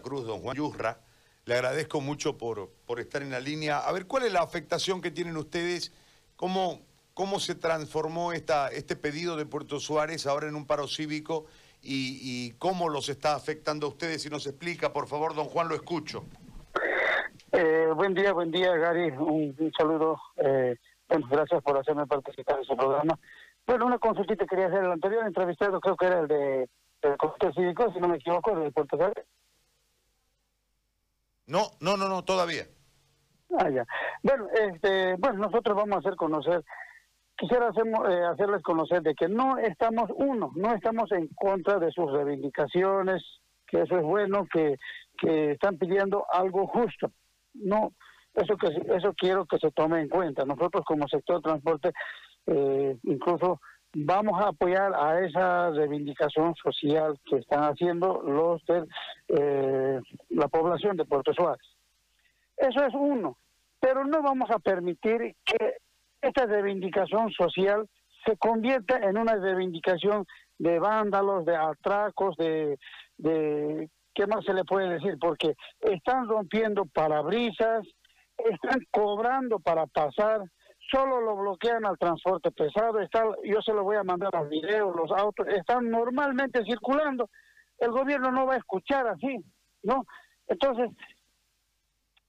Cruz, don Juan Yurra. Le agradezco mucho por, por estar en la línea. A ver, ¿cuál es la afectación que tienen ustedes? ¿Cómo, cómo se transformó esta, este pedido de Puerto Suárez ahora en un paro cívico y, y cómo los está afectando a ustedes? Si nos explica, por favor, don Juan, lo escucho. Eh, buen día, buen día, Gary. Un, saludo. Eh, gracias por hacerme participar en su programa. Bueno, una consultita quería hacer. El anterior entrevistado creo que era el de el Comité Cívico, si no me equivoco, de Puerto Suárez. No, no, no, no, todavía. Ah, ya. Bueno, este, bueno, nosotros vamos a hacer conocer, quisiera eh, hacerles conocer de que no estamos, uno, no estamos en contra de sus reivindicaciones, que eso es bueno, que, que están pidiendo algo justo. No, eso que eso quiero que se tome en cuenta. Nosotros como sector de transporte, eh, incluso vamos a apoyar a esa reivindicación social que están haciendo los de eh, la población de Puerto Suárez. Eso es uno, pero no vamos a permitir que esta reivindicación social se convierta en una reivindicación de vándalos, de atracos, de, de ¿qué más se le puede decir? Porque están rompiendo parabrisas, están cobrando para pasar, solo lo bloquean al transporte pesado, está, yo se lo voy a mandar los videos, los autos, están normalmente circulando, el gobierno no va a escuchar así, ¿no? Entonces,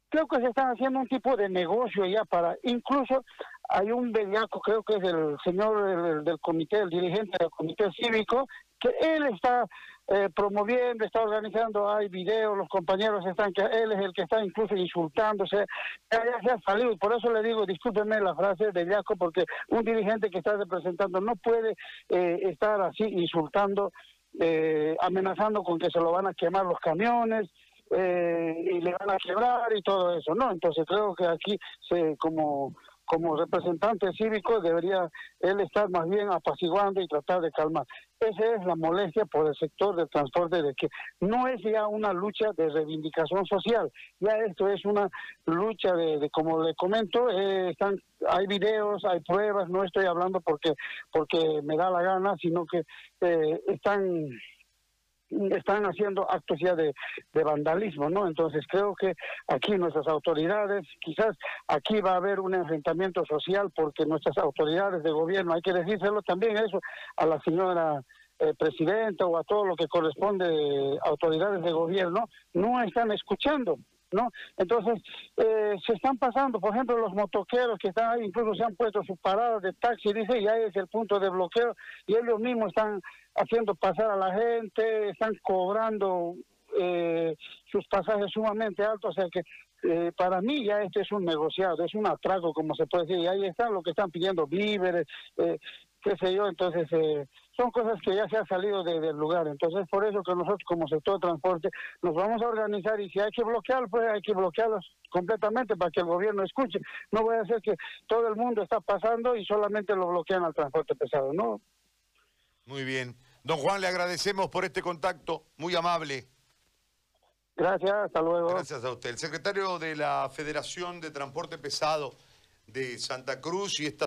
creo que se están haciendo un tipo de negocio ya para, incluso hay un bellaco, creo que es el señor del, del comité, el dirigente del comité cívico, que él está eh, promoviendo, está organizando, hay videos, los compañeros están, que él es el que está incluso insultándose, ya, se ha salido, por eso le digo, discúlpeme la frase de porque un dirigente que está representando no puede eh, estar así insultando, eh, amenazando con que se lo van a quemar los camiones, eh, y le van a quebrar y todo eso, ¿no? Entonces creo que aquí se como como representante cívico debería él estar más bien apaciguando y tratar de calmar. Esa es la molestia por el sector del transporte de que no es ya una lucha de reivindicación social, ya esto es una lucha de, de como le comento, eh, están hay videos, hay pruebas, no estoy hablando porque porque me da la gana, sino que eh, están están haciendo actos ya de, vandalismo, ¿no? Entonces creo que aquí nuestras autoridades, quizás aquí va a haber un enfrentamiento social porque nuestras autoridades de gobierno, hay que decírselo también eso a la señora eh, presidenta o a todo lo que corresponde autoridades de gobierno, no están escuchando. ¿No? Entonces, eh, se están pasando, por ejemplo, los motoqueros que están incluso se han puesto sus paradas de taxi, dice, y ahí es el punto de bloqueo, y ellos mismos están haciendo pasar a la gente, están cobrando eh, sus pasajes sumamente altos, o sea que eh, para mí ya este es un negociado, es un atraco, como se puede decir, y ahí están lo que están pidiendo víveres, eh, qué sé yo, entonces eh, son cosas que ya se han salido de, del lugar, entonces por eso que nosotros como sector de transporte nos vamos a organizar y si hay que bloquear, pues hay que bloquearlos completamente para que el gobierno escuche, no voy a hacer que todo el mundo está pasando y solamente lo bloquean al transporte pesado, ¿no? Muy bien. Don Juan, le agradecemos por este contacto, muy amable. Gracias, hasta luego. Gracias a usted. El secretario de la Federación de Transporte Pesado de Santa Cruz y esta